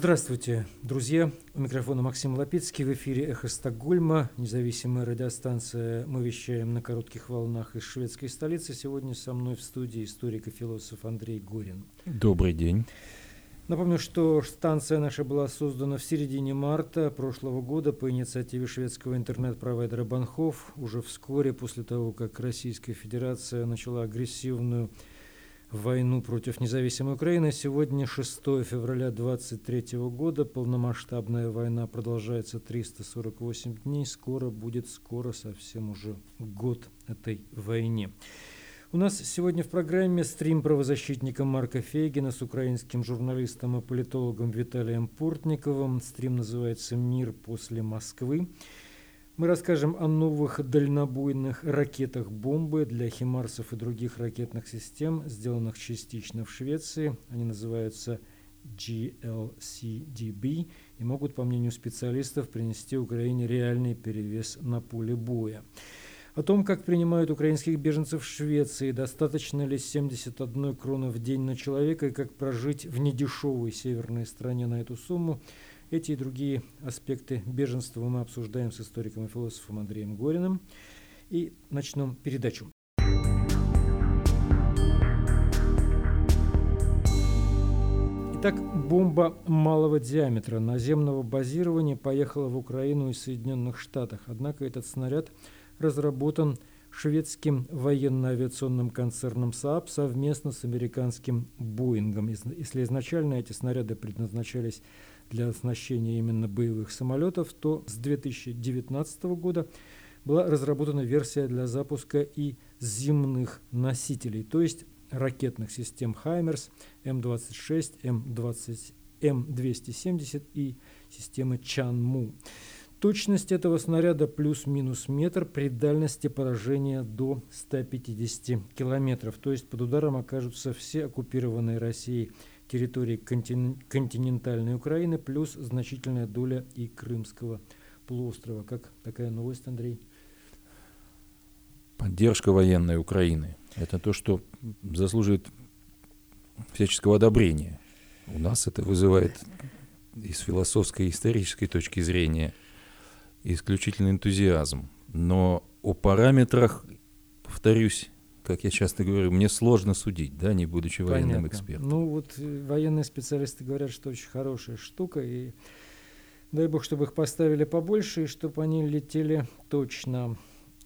Здравствуйте, друзья. У микрофона Максим Лапицкий. В эфире «Эхо Стокгольма». Независимая радиостанция. Мы вещаем на коротких волнах из шведской столицы. Сегодня со мной в студии историк и философ Андрей Горин. Добрый день. Напомню, что станция наша была создана в середине марта прошлого года по инициативе шведского интернет-провайдера Банхов. Уже вскоре после того, как Российская Федерация начала агрессивную войну против независимой Украины. Сегодня 6 февраля 2023 года. Полномасштабная война продолжается 348 дней. Скоро будет, скоро совсем уже год этой войне. У нас сегодня в программе стрим правозащитника Марка Фейгина с украинским журналистом и политологом Виталием Портниковым. Стрим называется «Мир после Москвы». Мы расскажем о новых дальнобойных ракетах бомбы для химарсов и других ракетных систем, сделанных частично в Швеции. Они называются GLCDB и могут, по мнению специалистов, принести Украине реальный перевес на поле боя. О том, как принимают украинских беженцев в Швеции, достаточно ли 71 кроны в день на человека и как прожить в недешевой северной стране на эту сумму – эти и другие аспекты беженства мы обсуждаем с историком и философом Андреем Гориным. И начнем передачу. Итак, бомба малого диаметра наземного базирования поехала в Украину из Соединенных Штатов. Однако этот снаряд разработан шведским военно-авиационным концерном СААП совместно с американским Боингом. Если изначально эти снаряды предназначались для оснащения именно боевых самолетов, то с 2019 года была разработана версия для запуска и земных носителей, то есть ракетных систем «Хаймерс», М-26, М-20, М-270 и системы «Чанму». Точность этого снаряда плюс-минус метр при дальности поражения до 150 километров. То есть под ударом окажутся все оккупированные Россией территории континентальной Украины, плюс значительная доля и Крымского полуострова. Как такая новость, Андрей? Поддержка военной Украины. Это то, что заслуживает всяческого одобрения. У нас это вызывает из философской и исторической точки зрения исключительный энтузиазм. Но о параметрах, повторюсь, как я часто говорю, мне сложно судить, да, не будучи военным Понятно. экспертом. Ну вот э, военные специалисты говорят, что очень хорошая штука, и дай бог, чтобы их поставили побольше, и чтобы они летели точно.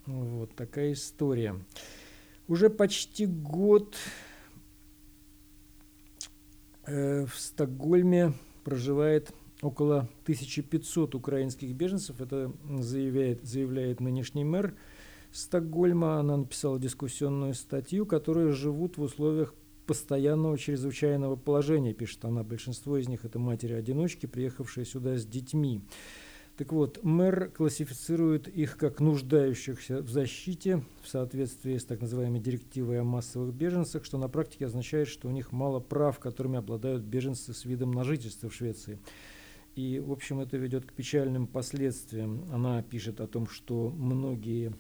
Вот такая история. Уже почти год э, в Стокгольме проживает около 1500 украинских беженцев. Это заявляет, заявляет нынешний мэр Стокгольма. Она написала дискуссионную статью, которые живут в условиях постоянного чрезвычайного положения, пишет она. Большинство из них это матери-одиночки, приехавшие сюда с детьми. Так вот, мэр классифицирует их как нуждающихся в защите в соответствии с так называемой директивой о массовых беженцах, что на практике означает, что у них мало прав, которыми обладают беженцы с видом на жительство в Швеции. И, в общем, это ведет к печальным последствиям. Она пишет о том, что многие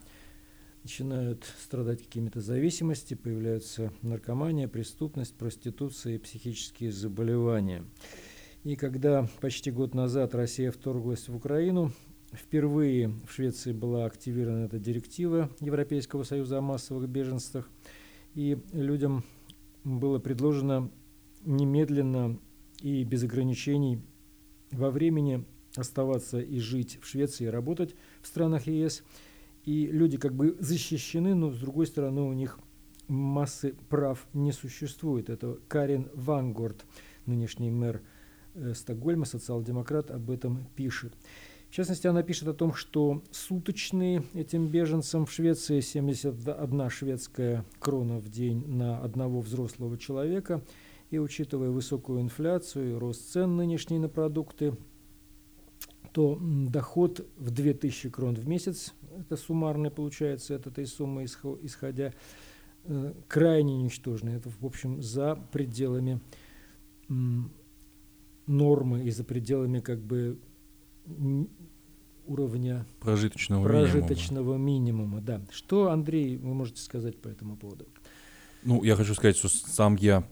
начинают страдать какими-то зависимостями, появляются наркомания, преступность, проституция и психические заболевания. И когда почти год назад Россия вторглась в Украину, впервые в Швеции была активирована эта директива Европейского союза о массовых беженствах, и людям было предложено немедленно и без ограничений во времени оставаться и жить в Швеции, и работать в странах ЕС – и люди как бы защищены, но с другой стороны у них массы прав не существует. Это Карин Вангорд, нынешний мэр э, Стокгольма, социал-демократ, об этом пишет. В частности, она пишет о том, что суточные этим беженцам в Швеции 71 шведская крона в день на одного взрослого человека. И учитывая высокую инфляцию и рост цен нынешний на продукты, то доход в 2000 крон в месяц, это суммарный получается от этой суммы исходя, э, крайне ничтожный. Это, в общем, за пределами нормы и за пределами как бы уровня прожиточного, прожиточного минимума. минимума. Да. Что, Андрей, вы можете сказать по этому поводу? Ну, я хочу сказать, что сам я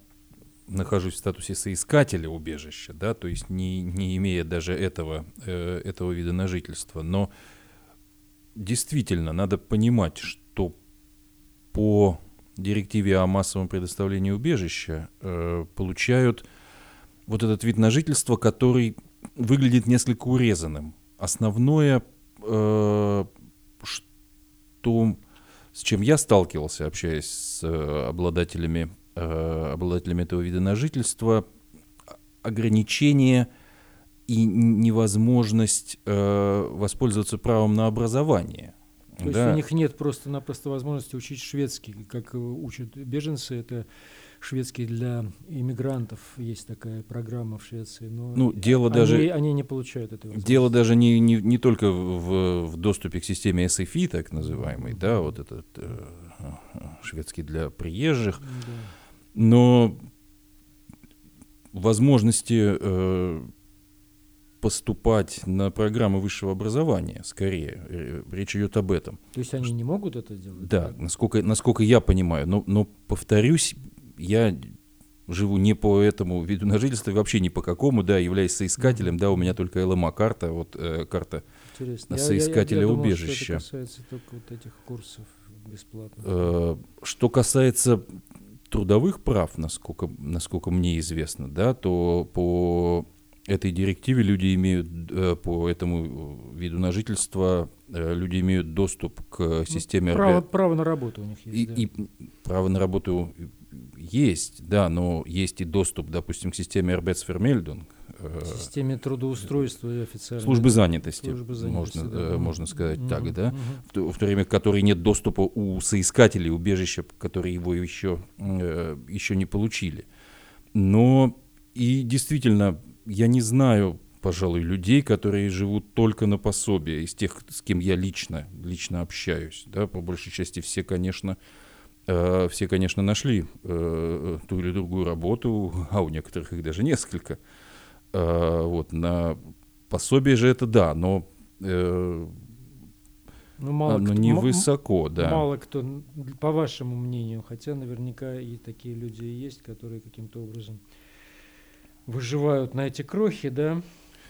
нахожусь в статусе соискателя убежища, да, то есть не, не имея даже этого, э, этого вида на жительство. Но действительно надо понимать, что по директиве о массовом предоставлении убежища э, получают вот этот вид на жительство, который выглядит несколько урезанным. Основное, э, что, с чем я сталкивался, общаясь с э, обладателями, э, обладателями этого вида на жительство, ограничение и невозможность э, воспользоваться правом на образование – то да. есть у них нет просто-напросто возможности учить шведский, как учат беженцы, это шведский для иммигрантов, есть такая программа в Швеции, но ну, дело они, даже, они не получают этого. Дело даже не, не, не только в, в доступе к системе SFI, так называемый, да, вот этот э, шведский для приезжих, да. но возможности э, поступать на программы высшего образования, скорее. Э, речь идет об этом. То есть они не могут это делать? Да, насколько, насколько я понимаю. Но, но повторюсь, я живу не по этому виду на жительство, вообще ни по какому, да, являюсь соискателем, mm-hmm. да, у меня только ЛМА-карта, вот э, карта Интересно. соискателя я, я, я убежища. Думал, что это касается только вот этих курсов бесплатных. Э, что касается трудовых прав, насколько, насколько мне известно, да, то по этой директиве люди имеют э, по этому виду на жительство э, люди имеют доступ к системе право, РБ. Право на работу у них есть. И, да. и право на работу есть, да, но есть и доступ, допустим, к системе Арбецфермельдунг. Э, системе трудоустройства и официально. Службы занятости, Службы занятости можно, да. можно сказать угу, так, да, угу. в, то, в то время, которой нет доступа у соискателей убежища, которые его еще, еще не получили. Но и действительно я не знаю, пожалуй, людей, которые живут только на пособие, из тех, с кем я лично, лично общаюсь. Да, по большей части все, конечно, э, все, конечно, нашли э, ту или другую работу, а у некоторых их даже несколько. Э, вот, на пособие же это да, но э, ну, мало оно кто, невысоко, да. Мало кто, по вашему мнению, хотя наверняка и такие люди есть, которые каким-то образом выживают на эти крохи, да?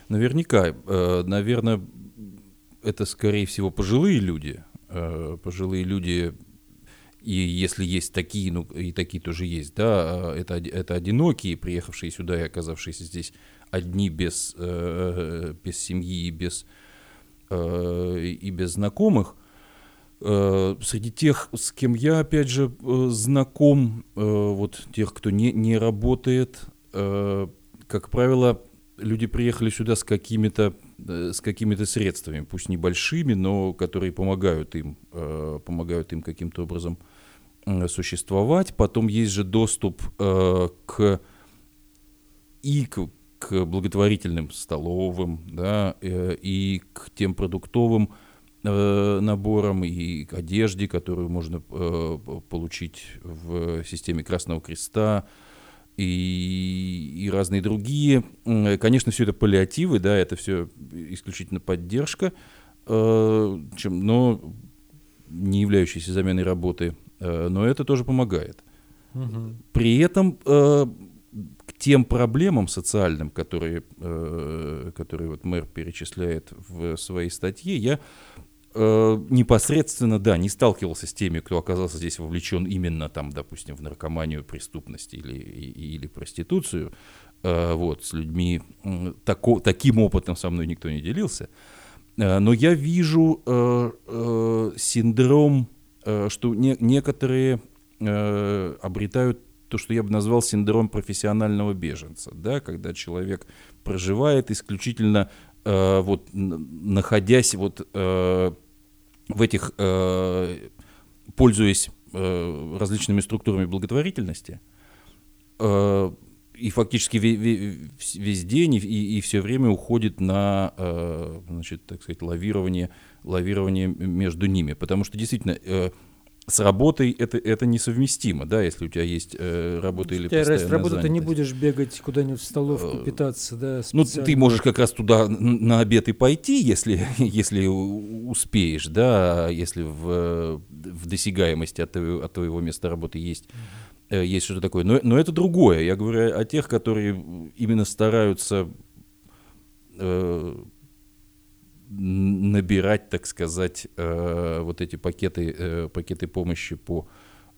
Наверняка. Э, наверное, это, скорее всего, пожилые люди. Э, пожилые люди, и если есть такие, ну и такие тоже есть, да, э, это, это одинокие, приехавшие сюда и оказавшиеся здесь одни без, без семьи и без, и без знакомых. Среди тех, с кем я, опять же, знаком, вот тех, кто не, не работает, как правило, люди приехали сюда с какими-то э, с какими-то средствами, пусть небольшими, но которые помогают им, э, помогают им каким-то образом существовать. Потом есть же доступ э, к и к, к благотворительным столовым, да, и к тем продуктовым наборам и к одежде, которую можно получить в системе Красного Креста, и, и разные другие. Конечно, все это паллиативы, да, это все исключительно поддержка, э, чем, но не являющиеся заменой работы, э, но это тоже помогает. Угу. При этом э, к тем проблемам социальным, которые, которые вот мэр перечисляет в своей статье, я э, непосредственно, да, не сталкивался с теми, кто оказался здесь вовлечен именно там, допустим, в наркоманию, преступность или, или проституцию. Э, вот, с людьми тако, таким опытом со мной никто не делился. Э, но я вижу э, э, синдром, э, что не, некоторые э, обретают то, что я бы назвал синдром профессионального беженца, да, когда человек проживает исключительно э, вот находясь вот э, в этих, э, пользуясь э, различными структурами благотворительности, э, и фактически весь, день и, все время уходит на, значит, так сказать, лавирование, лавирование между ними, потому что действительно с работой это, это несовместимо, да, если у тебя есть э, работа или постоянная есть работа, ты не будешь бегать куда-нибудь в столовку э, питаться, да, Ну, ты можешь как раз туда на обед и пойти, если, если успеешь, да, если в, в досягаемости от твоего, от твоего места работы есть э, есть что-то такое. Но, но это другое. Я говорю о тех, которые именно стараются э, набирать, так сказать, э, вот эти пакеты, э, пакеты помощи по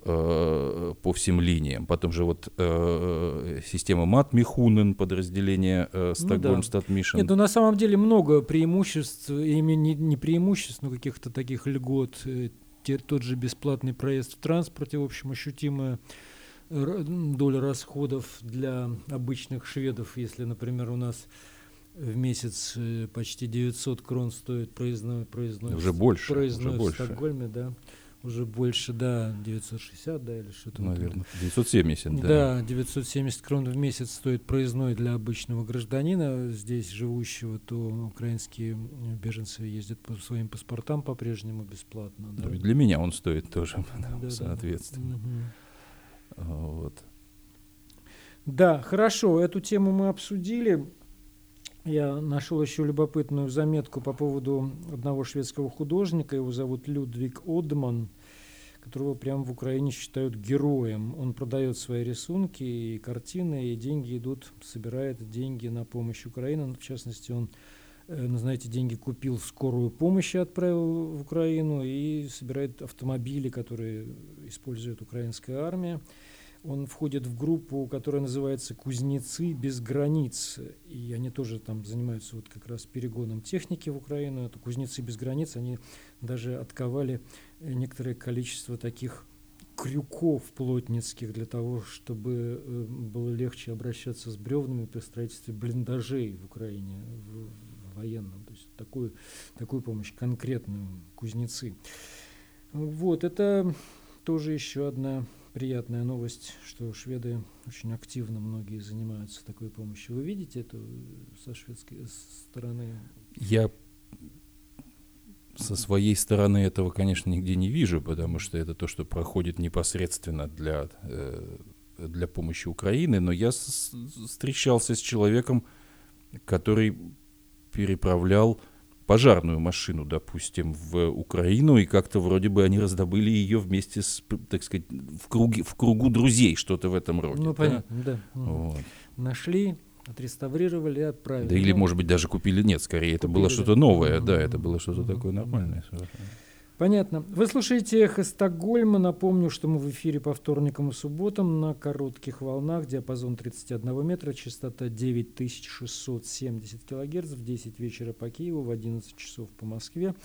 э, по всем линиям. Потом же вот э, система МАТ Михунен, подразделение э, Стокгольм ну, да. Нет, ну на самом деле много преимуществ, именно не, не преимуществ, но каких-то таких льгот. Э, те, тот же бесплатный проезд в транспорте, в общем, ощутимая доля расходов для обычных шведов, если, например, у нас в месяц э, почти 900 крон стоит проездной, проездной, уже больше, проездной уже в больше. Стокгольме, да. Уже больше, да, 960, да, или что-то. Наверное, 970, да. Да, 970 крон в месяц стоит проездной для обычного гражданина, здесь живущего, то украинские беженцы ездят по своим паспортам по-прежнему бесплатно. Да. Ну, и для меня он стоит тоже, да, соответственно. Да. Вот. Да, хорошо, эту тему мы обсудили. Я нашел еще любопытную заметку по поводу одного шведского художника. Его зовут Людвиг Одман, которого прямо в Украине считают героем. Он продает свои рисунки и картины, и деньги идут, собирает деньги на помощь Украине. В частности, он э, на знаете, деньги купил скорую помощь и отправил в Украину и собирает автомобили, которые использует украинская армия. Он входит в группу, которая называется «Кузнецы без границ». И они тоже там занимаются вот как раз перегоном техники в Украину. Это «Кузнецы без границ». Они даже отковали некоторое количество таких крюков плотницких для того, чтобы э, было легче обращаться с бревнами при строительстве блиндажей в Украине, в, в военном. То есть такую, такую помощь конкретную кузнецы. Вот, это тоже еще одна приятная новость, что шведы очень активно многие занимаются такой помощью. Вы видите это со шведской стороны? Я со своей стороны этого, конечно, нигде не вижу, потому что это то, что проходит непосредственно для, э, для помощи Украины, но я встречался с человеком, который переправлял пожарную машину, допустим, в Украину, и как-то вроде бы они раздобыли ее вместе с, так сказать, в, круге, в кругу друзей, что-то в этом роде. Ну, понятно, да. Вот. Нашли, отреставрировали и отправили. Да или, может быть, даже купили, нет, скорее, это было что-то новое, да, это было что-то такое нормальное совершенно. Понятно. Вы слушаете «Эхо Стокгольма». Напомню, что мы в эфире по вторникам и субботам на коротких волнах, диапазон 31 метра, частота 9670 килогерц в 10 вечера по Киеву, в 11 часов по Москве.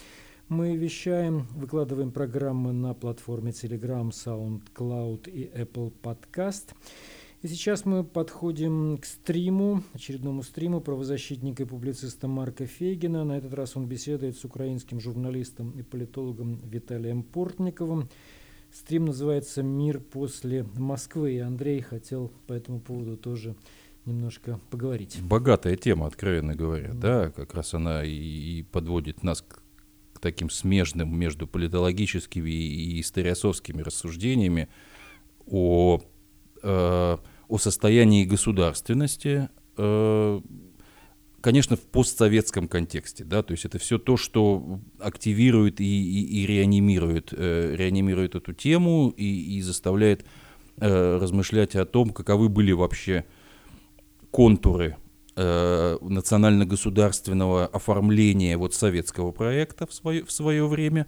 Мы вещаем, выкладываем программы на платформе Telegram, SoundCloud и Apple Podcast. И сейчас мы подходим к стриму, очередному стриму правозащитника и публициста Марка Фейгина. На этот раз он беседует с украинским журналистом и политологом Виталием Портниковым. Стрим называется «Мир после Москвы», и Андрей хотел по этому поводу тоже немножко поговорить. Богатая тема, откровенно говоря, да, да как раз она и, и подводит нас к таким смежным между политологическими и историосовскими рассуждениями о э, о состоянии государственности, э, конечно, в постсоветском контексте, да, то есть это все то, что активирует и, и, и реанимирует, э, реанимирует эту тему и, и заставляет размышлять о том, каковы были вообще контуры национально-государственного оформления вот советского проекта в свое, в свое время.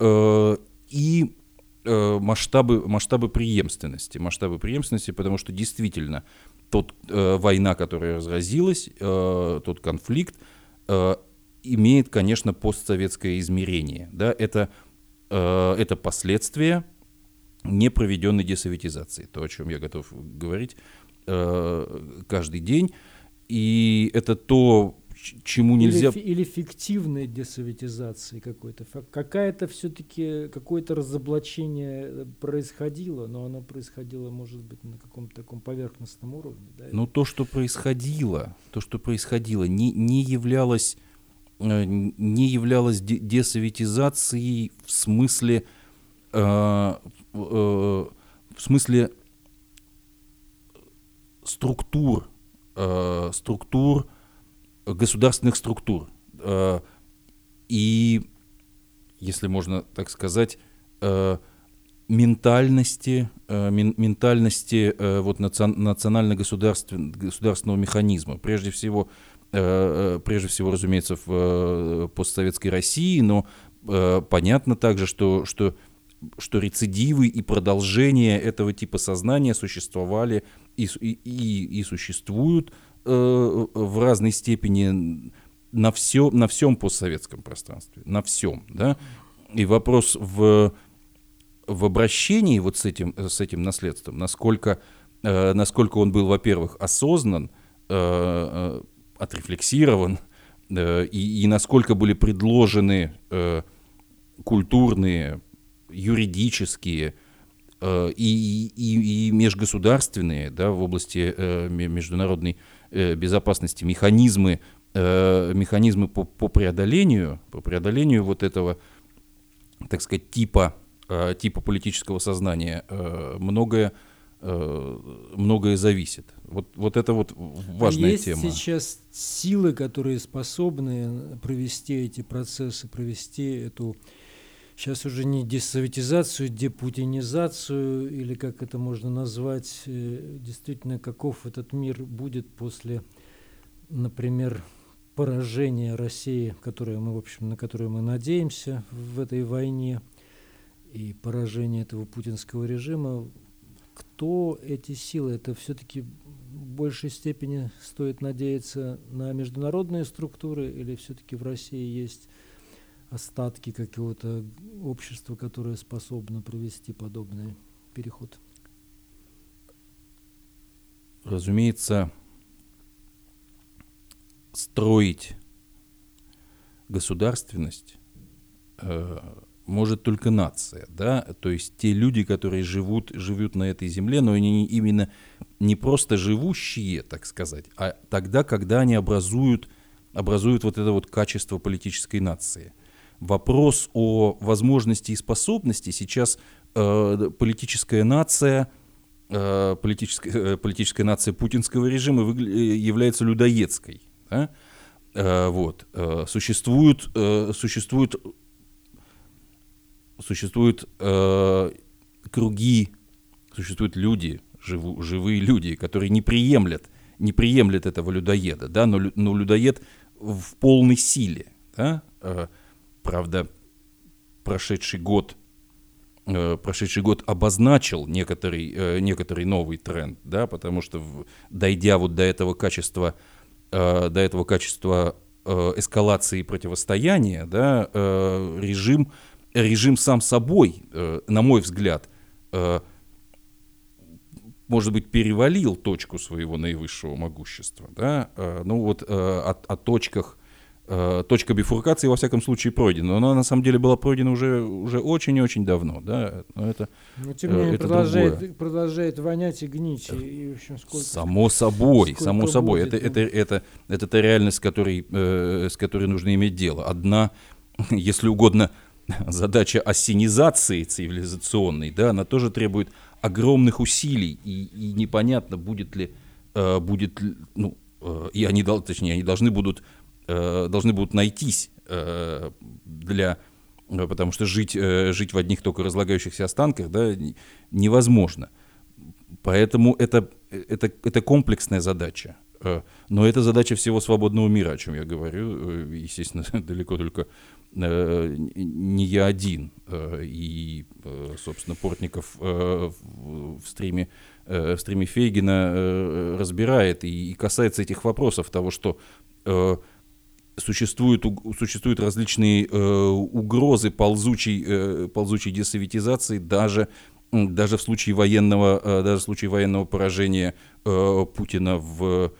И масштабы, масштабы преемственности. Масштабы преемственности, потому что действительно тот э, война, которая разразилась, э, тот конфликт, э, имеет, конечно, постсоветское измерение. Да? Это, э, это последствия непроведенной десоветизации, то, о чем я готов говорить э, каждый день. И это то, чему нельзя... Или, или фиктивной десоветизации какой-то. Какая-то все-таки, какое-то разоблачение э, происходило, но оно происходило, может быть, на каком-то таком поверхностном уровне. Да? Но то, что происходило, то, что происходило, не, не являлось э, не являлось десоветизацией в смысле э, э, в смысле структур э, структур государственных структур. Э, и, если можно так сказать, э, ментальности, э, ментальности вот национально-государственного механизма. Прежде всего, прежде всего, разумеется, в постсоветской России, но понятно также, что, что, что рецидивы и продолжение этого типа сознания существовали и, и, и существуют в разной степени на, все, на всем постсоветском пространстве, на всем, да, и вопрос в, в обращении вот с этим, с этим наследством, насколько, э, насколько он был, во-первых, осознан, э, э, отрефлексирован, э, и, и насколько были предложены э, культурные, юридические э, и, и, и межгосударственные да, в области э, международной э, безопасности механизмы э, механизмы по, по преодолению, по преодолению вот этого, так сказать, типа, э, типа политического сознания, э, многое, э, многое зависит. Вот, вот это вот важная а есть тема. сейчас силы, которые способны провести эти процессы, провести эту сейчас уже не десоветизацию, депутинизацию, или как это можно назвать, э, действительно, каков этот мир будет после, например, поражение России, которое мы, в общем, на которое мы надеемся в этой войне, и поражение этого путинского режима, кто эти силы? Это все-таки в большей степени стоит надеяться на международные структуры или все-таки в России есть остатки какого-то общества, которое способно провести подобный переход? Разумеется, строить государственность э, может только нация, да, то есть те люди, которые живут, живут на этой земле, но они именно не просто живущие, так сказать, а тогда, когда они образуют, образуют вот это вот качество политической нации. Вопрос о возможности и способности сейчас э, политическая нация, э, политическая, э, политическая нация путинского режима э, является людоедской. Да? Вот. Э, существуют, существуют, существуют круги, существуют люди, живу, живые люди, которые не приемлят, не приемлят этого людоеда, да, но, но людоед в полной силе. Да? Правда, прошедший год прошедший год обозначил некоторый, некоторый новый тренд, да, потому что дойдя вот до этого качества э, до этого качества э, эскалации и противостояния, да, э, режим, режим сам собой, э, на мой взгляд, э, может быть, перевалил точку своего наивысшего могущества. Да? Э, ну вот э, о, о точках Э, точка бифуркации, во всяком случае, пройдена. Но она, на самом деле, была пройдена уже, уже очень и очень давно. Да? Но это, Но, тем не менее, продолжает, продолжает вонять и гнить. И, и, в общем, сколько, само собой, сколько само собой. Будет, это, ну... это, это, это, это реальность, с которой, э, с которой нужно иметь дело. Одна, если угодно, задача осенизации цивилизационной, да, она тоже требует огромных усилий. И, и непонятно, будет ли, э, будет, ну, э, и они, точнее, они должны будут э, должны будут найтись э, для э, потому что жить, э, жить в одних только разлагающихся останках да, невозможно. Поэтому это, это, это комплексная задача. Э, но это задача всего свободного мира, о чем я говорю. Естественно, далеко только не я один. И, собственно, Портников в стриме, в стриме Фейгина разбирает и касается этих вопросов, того, что существуют, существуют различные э, угрозы ползучей, э, ползучей десоветизации даже, даже, в случае военного, э, даже в случае военного поражения э, Путина в,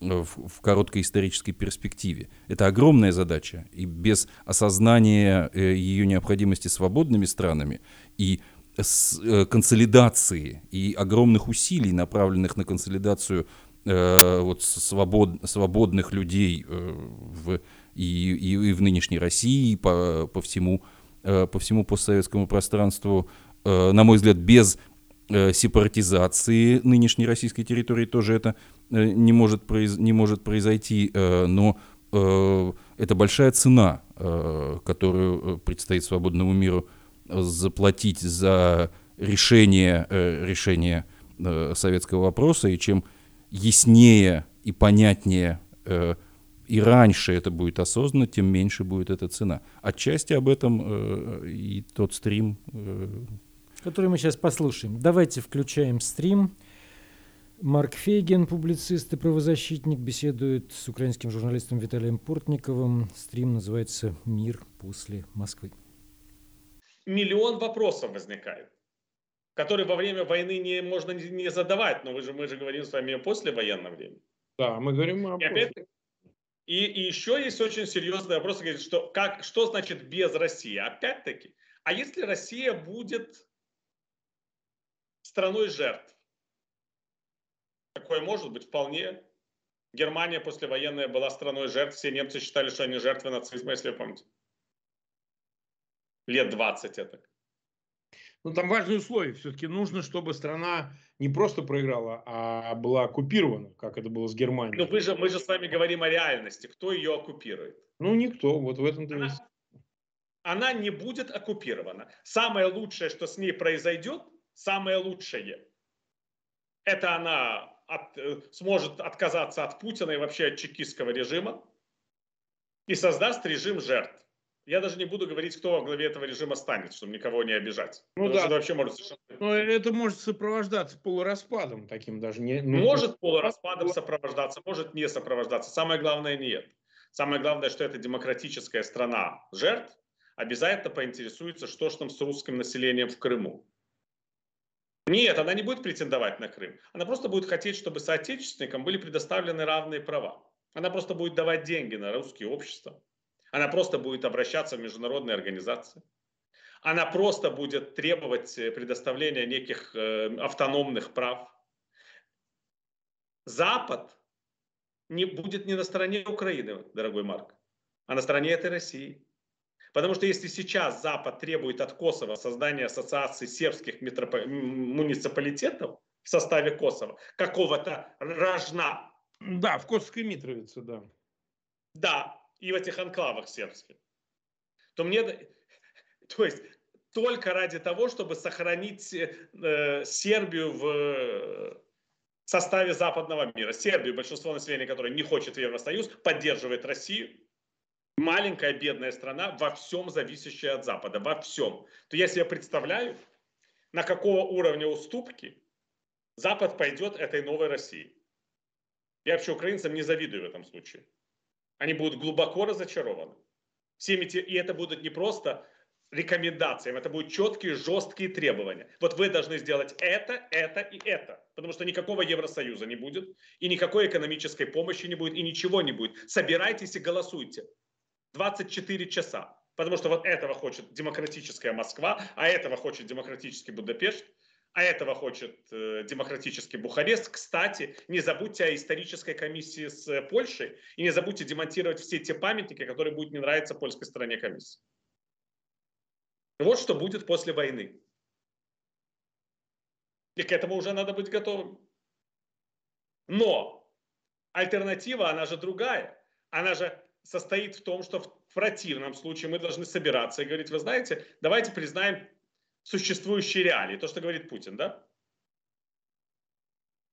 в, в короткой исторической перспективе. Это огромная задача, и без осознания э, ее необходимости свободными странами и с э, консолидации и огромных усилий, направленных на консолидацию э, вот свобод, свободных людей э, в, и, и, и в нынешней России, по, по, всему, э, по всему постсоветскому пространству, на мой взгляд, без сепаратизации нынешней российской территории тоже это не, может произ, не может произойти, но это большая цена, которую предстоит свободному миру заплатить за решение, э, решение советского вопроса, и чем яснее и понятнее э, и раньше это будет осознанно, тем меньше будет эта цена. Отчасти об этом э, и тот стрим. Э... Который мы сейчас послушаем. Давайте включаем стрим. Марк Фейген, публицист и правозащитник, беседует с украинским журналистом Виталием Портниковым. Стрим называется «Мир после Москвы». Миллион вопросов возникает, которые во время войны не можно не задавать, но вы же, мы же говорим с вами о послевоенном времени. Да, мы говорим о и, и, и еще есть очень серьезный вопрос, что, как, что значит без России? Опять-таки, а если Россия будет страной жертв? Такое может быть вполне. Германия послевоенная была страной жертв. Все немцы считали, что они жертвы нацизма, если вы помните. Лет 20 это. Ну, там важные условия. Все-таки нужно, чтобы страна не просто проиграла, а была оккупирована, как это было с Германией. Ну, вы же, мы же с вами говорим о реальности. Кто ее оккупирует? Ну, никто. Вот в этом-то она, есть. Она не будет оккупирована. Самое лучшее, что с ней произойдет, самое лучшее, это она от, э, сможет отказаться от Путина и вообще от чекистского режима и создаст режим жертв. Я даже не буду говорить, кто во главе этого режима станет, чтобы никого не обижать. Ну да. вообще может совершенно... Но это может сопровождаться полураспадом таким даже. Не, ну, может полураспадом сопровождаться, может не сопровождаться. Самое главное нет. Самое главное, что это демократическая страна жертв, обязательно поинтересуется, что же там с русским населением в Крыму. Нет, она не будет претендовать на Крым. Она просто будет хотеть, чтобы соотечественникам были предоставлены равные права. Она просто будет давать деньги на русские общества. Она просто будет обращаться в международные организации. Она просто будет требовать э, предоставления неких э, автономных прав. Запад не, будет не на стороне Украины, дорогой Марк, а на стороне этой России. Потому что если сейчас Запад требует от Косово создания ассоциации сербских метроп... муниципалитетов в составе Косово, какого-то рожна. Да, в Косовской Митровице, да. Да, и в этих анклавах сербских, то мне, то есть только ради того, чтобы сохранить э, Сербию в составе западного мира. Сербию, большинство населения которое не хочет в Евросоюз, поддерживает Россию. Маленькая бедная страна, во всем зависящая от Запада, во всем. То я себе представляю, на какого уровня уступки Запад пойдет этой новой России. Я вообще украинцам не завидую в этом случае. Они будут глубоко разочарованы. Всеми те, и это будут не просто рекомендации, это будут четкие, жесткие требования. Вот вы должны сделать это, это и это. Потому что никакого Евросоюза не будет, и никакой экономической помощи не будет, и ничего не будет. Собирайтесь и голосуйте. 24 часа. Потому что вот этого хочет демократическая Москва, а этого хочет демократический Будапешт а этого хочет э, демократический Бухарест. Кстати, не забудьте о исторической комиссии с э, Польшей и не забудьте демонтировать все те памятники, которые будут не нравиться польской стороне комиссии. Вот что будет после войны. И к этому уже надо быть готовым. Но альтернатива, она же другая. Она же состоит в том, что в противном случае мы должны собираться и говорить, вы знаете, давайте признаем существующие реалии. То, что говорит Путин, да?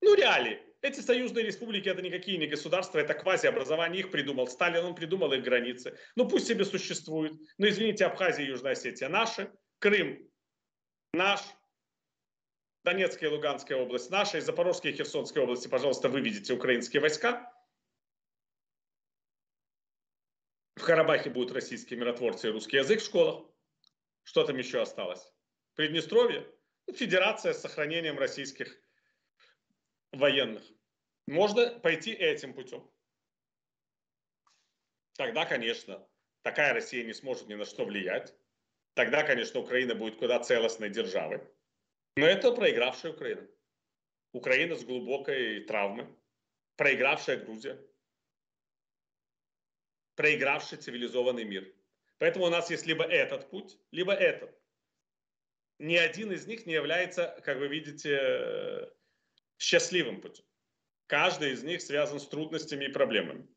Ну, реалии. Эти союзные республики это никакие не государства, это квазиобразование, их придумал Сталин, он придумал их границы. Ну пусть себе существуют. Но извините, Абхазия и Южная Осетия наши, Крым наш, Донецкая и Луганская область наша, и Запорожская и Херсонская области, пожалуйста, выведите украинские войска. В Карабахе будут российские миротворцы и русский язык в школах. Что там еще осталось? Приднестровье, ну, федерация с сохранением российских военных. Можно пойти этим путем. Тогда, конечно, такая Россия не сможет ни на что влиять. Тогда, конечно, Украина будет куда целостной державой. Но это проигравшая Украина. Украина с глубокой травмой. Проигравшая Грузия. Проигравший цивилизованный мир. Поэтому у нас есть либо этот путь, либо этот ни один из них не является, как вы видите, счастливым путем. Каждый из них связан с трудностями и проблемами.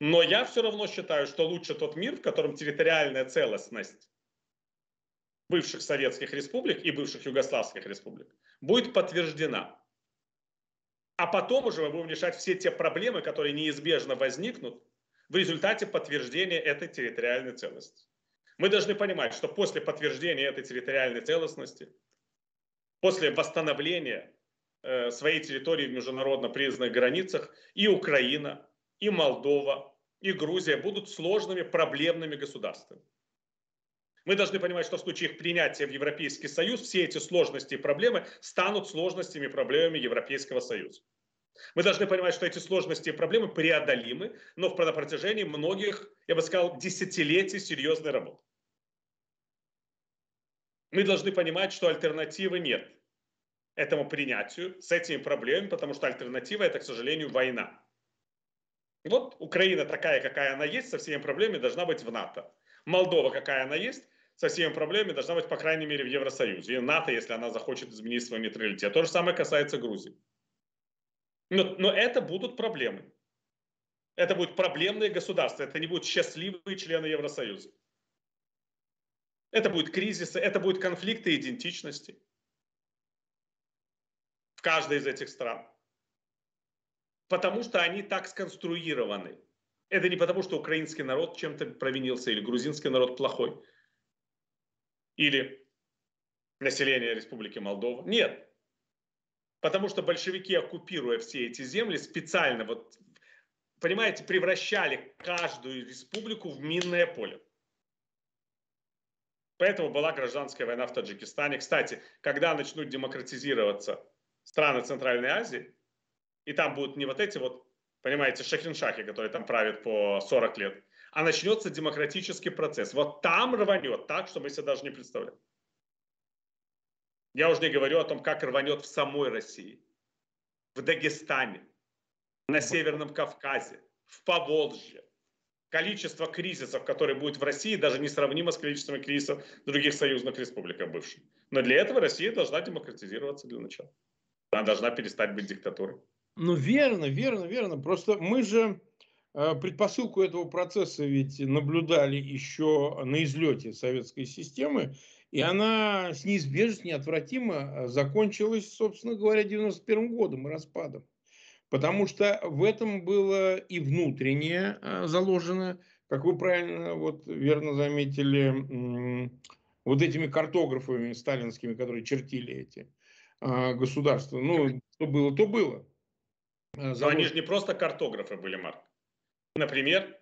Но я все равно считаю, что лучше тот мир, в котором территориальная целостность бывших советских республик и бывших югославских республик будет подтверждена. А потом уже мы будем решать все те проблемы, которые неизбежно возникнут в результате подтверждения этой территориальной целостности. Мы должны понимать, что после подтверждения этой территориальной целостности, после восстановления э, своей территории в международно признанных границах, и Украина, и Молдова, и Грузия будут сложными проблемными государствами. Мы должны понимать, что в случае их принятия в Европейский Союз все эти сложности и проблемы станут сложностями и проблемами Европейского Союза. Мы должны понимать, что эти сложности и проблемы преодолимы, но в протяжении многих, я бы сказал, десятилетий серьезной работы. Мы должны понимать, что альтернативы нет этому принятию с этими проблемами, потому что альтернатива это, к сожалению, война. Вот Украина такая, какая она есть, со всеми проблемами должна быть в НАТО. Молдова, какая она есть, со всеми проблемами должна быть, по крайней мере, в Евросоюзе. И НАТО, если она захочет изменить свой нейтралитет. То же самое касается Грузии. Но, но это будут проблемы. Это будут проблемные государства. Это не будут счастливые члены Евросоюза. Это будут кризисы, это будут конфликты идентичности в каждой из этих стран потому что они так сконструированы. Это не потому, что украинский народ чем-то провинился, или грузинский народ плохой, или население Республики Молдова. Нет. Потому что большевики, оккупируя все эти земли, специально, вот, понимаете, превращали каждую республику в минное поле. Поэтому была гражданская война в Таджикистане. Кстати, когда начнут демократизироваться страны Центральной Азии, и там будут не вот эти вот, понимаете, шахиншахи, которые там правят по 40 лет, а начнется демократический процесс. Вот там рванет так, что мы себе даже не представляем. Я уже не говорю о том, как рванет в самой России, в Дагестане, на Северном Кавказе, в Поволжье. Количество кризисов, которые будут в России, даже несравнимо с количеством кризисов других союзных республиках бывших. Но для этого Россия должна демократизироваться для начала. Она должна перестать быть диктатурой. Ну, верно, верно, верно. Просто мы же э, предпосылку этого процесса ведь наблюдали еще на излете советской системы, и она с неизбежностью, неотвратимо э, закончилась, собственно говоря, 91 годом и распадом. Потому что в этом было и внутреннее э, заложено, как вы правильно, вот верно заметили, вот этими картографами сталинскими, которые чертили эти государства. Ну, что было, то было. Э, Но они же не просто картографы были, Марк. Например,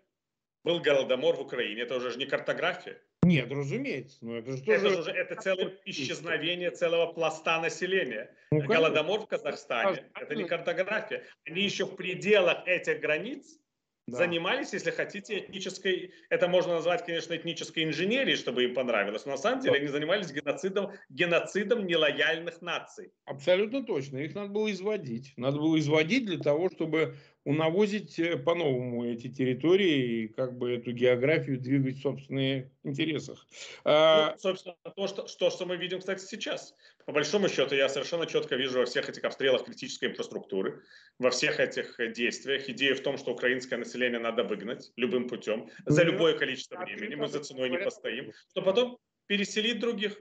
был голодомор в Украине. Это уже же не картография. Нет, разумеется. Но это же, тоже... это, же, это целое исчезновение целого пласта населения. Ну, голодомор в Казахстане – это не картография. Они еще в пределах этих границ да. занимались, если хотите, этнической, это можно назвать, конечно, этнической инженерией, чтобы им понравилось, но на самом деле да. они занимались геноцидом, геноцидом нелояльных наций. Абсолютно точно. Их надо было изводить. Надо было изводить для того, чтобы унавозить э, по-новому эти территории и как бы эту географию двигать в собственных интересах. А ну, собственно, то что, что, что мы видим, кстати, сейчас. По большому счету, я совершенно четко вижу во всех этих обстрелах критической инфраструктуры, во всех этих действиях идею в том, что украинское население надо выгнать любым путем, за любое количество времени, мы за ценой не постоим, что потом переселить других.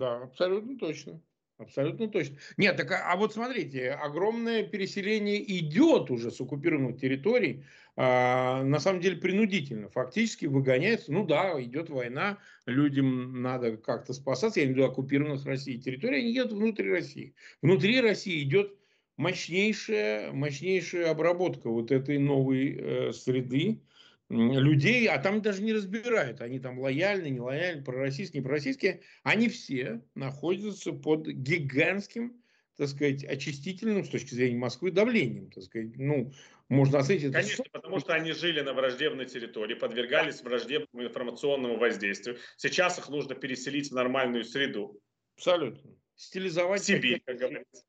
Да, абсолютно точно. Абсолютно точно. Нет, так а, а вот смотрите, огромное переселение идет уже с оккупированных территорий, а, на самом деле принудительно, фактически выгоняется, ну да, идет война, людям надо как-то спасаться, я имею в виду оккупированных России территорий, они едут внутри России. Внутри России идет мощнейшая, мощнейшая обработка вот этой новой э, среды, людей, а там даже не разбирают, они там лояльны, не лояльны, пророссийские, не пророссийские, они все находятся под гигантским, так сказать, очистительным с точки зрения Москвы давлением, так сказать, ну, можно оценить это. Конечно, потому что они жили на враждебной территории, подвергались враждебному информационному воздействию. Сейчас их нужно переселить в нормальную среду. Абсолютно. Стилизовать. Сибирь, как говорится.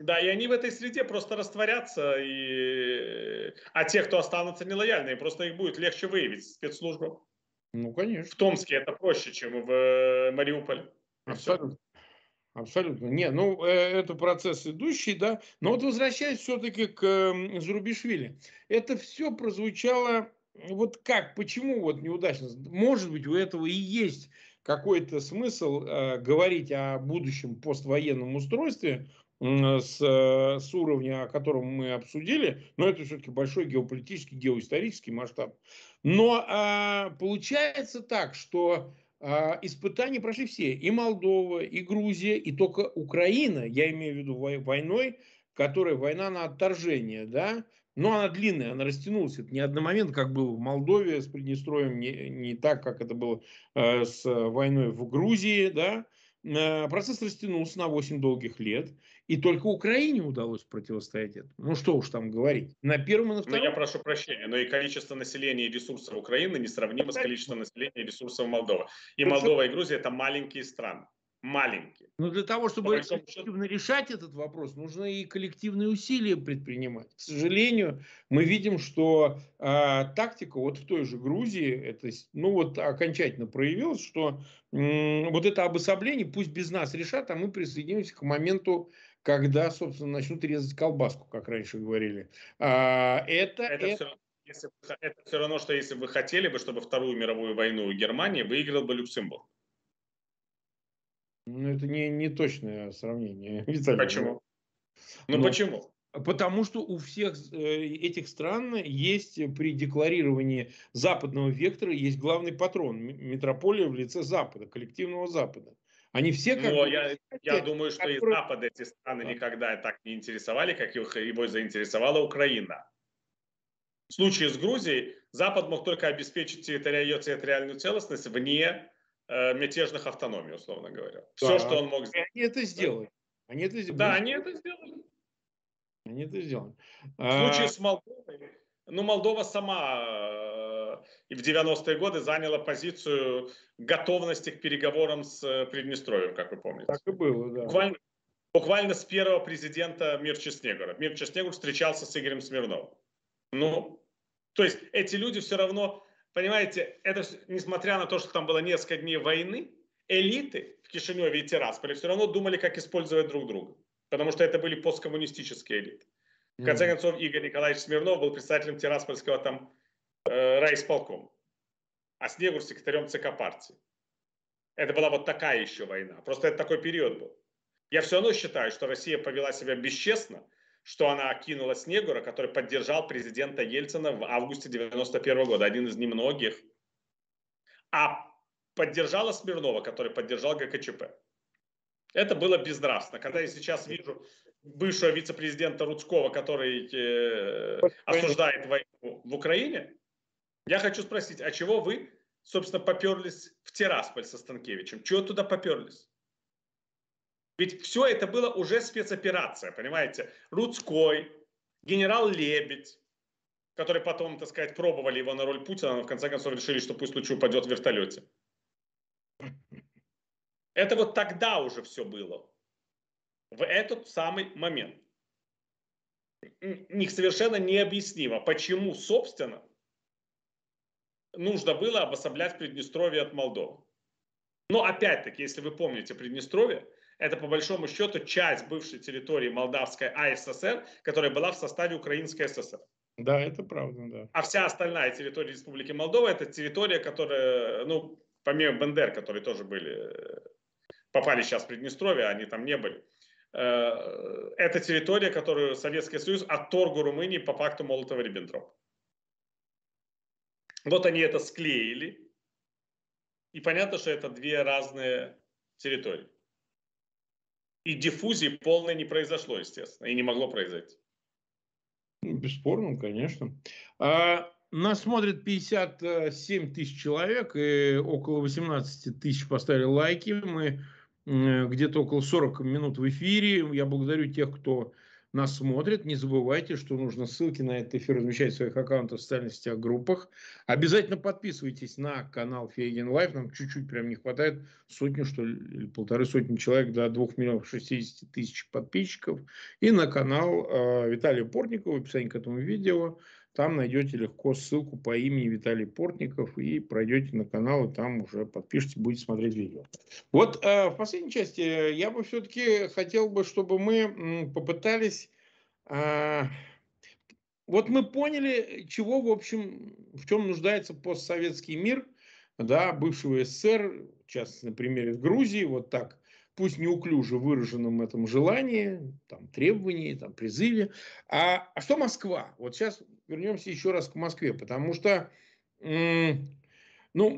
Да, и они в этой среде просто растворятся, и... а те, кто останутся нелояльными, просто их будет легче выявить спецслужбам. Ну, конечно. В Томске это проще, чем в э, Мариуполе. Абсолютно. Абсолютно. Не, ну, э, это процесс идущий, да. Но вот возвращаясь все-таки к э, Зарубишвили. Это все прозвучало вот как, почему вот неудачно? Может быть, у этого и есть какой-то смысл э, говорить о будущем поствоенном устройстве с, с уровня, о котором мы обсудили, но это все-таки большой геополитический, геоисторический масштаб. Но а, получается так, что а, испытания прошли все, и Молдова, и Грузия, и только Украина, я имею в виду войной, которая война на отторжение, да, но она длинная, она растянулась. Это не одномомент, как было в Молдове с Приднестровьем, не, не так, как это было э, с войной в Грузии, да, Э, процесс растянулся на 8 долгих лет, и только Украине удалось противостоять этому. Ну что уж там говорить. На первом и на втором... Ну, я прошу прощения, но и количество населения и ресурсов Украины несравнимо с количеством населения и ресурсов Молдовы. И Молдова, и Грузия – это маленькие страны маленькие. Но для того, чтобы эффективно решать этот вопрос, нужно и коллективные усилия предпринимать. К сожалению, мы видим, что э, тактика вот в той же Грузии, это, ну вот окончательно проявилась, что э, вот это обособление, пусть без нас решат, а мы присоединимся к моменту, когда, собственно, начнут резать колбаску, как раньше говорили. А, это, это, это... Все, если, это все равно, что если бы вы хотели бы, чтобы Вторую мировую войну Германия выиграл бы Люксембург. Ну, это не, не точное сравнение, Виталий. Почему? Ну, Но, почему? Потому что у всех э, этих стран есть при декларировании западного вектора есть главный патрон, метрополия в лице Запада, коллективного Запада. Они все как Но я, я думаю, что и Запад эти страны да. никогда так не интересовали, как его заинтересовала Украина. В случае с Грузией Запад мог только обеспечить ее территориальную целостность вне мятежных автономий, условно говоря. Все, да. что он мог сделать. Они это сделали. Они это сделали. Да, они это сделали. Они это сделали. В случае а с Молдовой, ну, Молдова сама э, и в 90-е годы заняла позицию готовности к переговорам с э, Приднестровьем, как вы помните. Так и было, да. Буквально, буквально с первого президента Мирча Снегура. Мирча Снегур встречался с Игорем Смирновым. Ну, то есть эти люди все равно понимаете, это несмотря на то, что там было несколько дней войны, элиты в Кишиневе и Тирасполе все равно думали, как использовать друг друга. Потому что это были посткоммунистические элиты. В конце концов, Игорь Николаевич Смирнов был представителем Тираспольского там э, райисполкома, а Снегур секретарем ЦК партии. Это была вот такая еще война. Просто это такой период был. Я все равно считаю, что Россия повела себя бесчестно, что она кинула Снегура, который поддержал президента Ельцина в августе 91 года, один из немногих, а поддержала Смирнова, который поддержал ГКЧП. Это было безнравственно. Когда я сейчас вижу бывшего вице-президента Рудского, который э, осуждает войну в Украине, я хочу спросить, а чего вы, собственно, поперлись в Тирасполь со Станкевичем? Чего туда поперлись? Ведь все это было уже спецоперация, понимаете? Рудской, генерал Лебедь, который потом, так сказать, пробовали его на роль Путина, но в конце концов решили, что пусть лучше упадет в вертолете. Это вот тогда уже все было. В этот самый момент. Них совершенно необъяснимо, почему, собственно, нужно было обособлять Приднестровье от Молдовы. Но опять-таки, если вы помните Приднестровье, это по большому счету часть бывшей территории Молдавской АССР, которая была в составе Украинской ССР. Да, это правда, да. А вся остальная территория Республики Молдова это территория, которая, ну, помимо Бендер, которые тоже были, попали сейчас в Приднестровье, они там не были. Э, это территория, которую Советский Союз отторг у Румынии по факту Молотова-Риббентропа. Вот они это склеили. И понятно, что это две разные территории. И диффузии полной не произошло, естественно, и не могло произойти. Ну, бесспорно, конечно. А, нас смотрит 57 тысяч человек, и около 18 тысяч поставили лайки. Мы где-то около 40 минут в эфире. Я благодарю тех, кто нас смотрит. Не забывайте, что нужно ссылки на этот эфир размещать в своих аккаунтах в социальных сетях, группах. Обязательно подписывайтесь на канал Фейгин Live. Нам чуть-чуть прям не хватает сотни, что ли, или полторы сотни человек до 2 миллионов 60 тысяч подписчиков. И на канал э, Виталия Портникова в описании к этому видео. Там найдете легко ссылку по имени Виталий Портников и пройдете на канал, и там уже подпишите, будете смотреть видео. Вот э, в последней части я бы все-таки хотел бы, чтобы мы попытались... Э, вот мы поняли, чего, в общем, в чем нуждается постсоветский мир, да, бывшего СССР, сейчас на примере Грузии, вот так, пусть неуклюже выраженном этом желании, там, требовании, там, призыве. А, а что Москва? Вот сейчас вернемся еще раз к Москве, потому что, ну,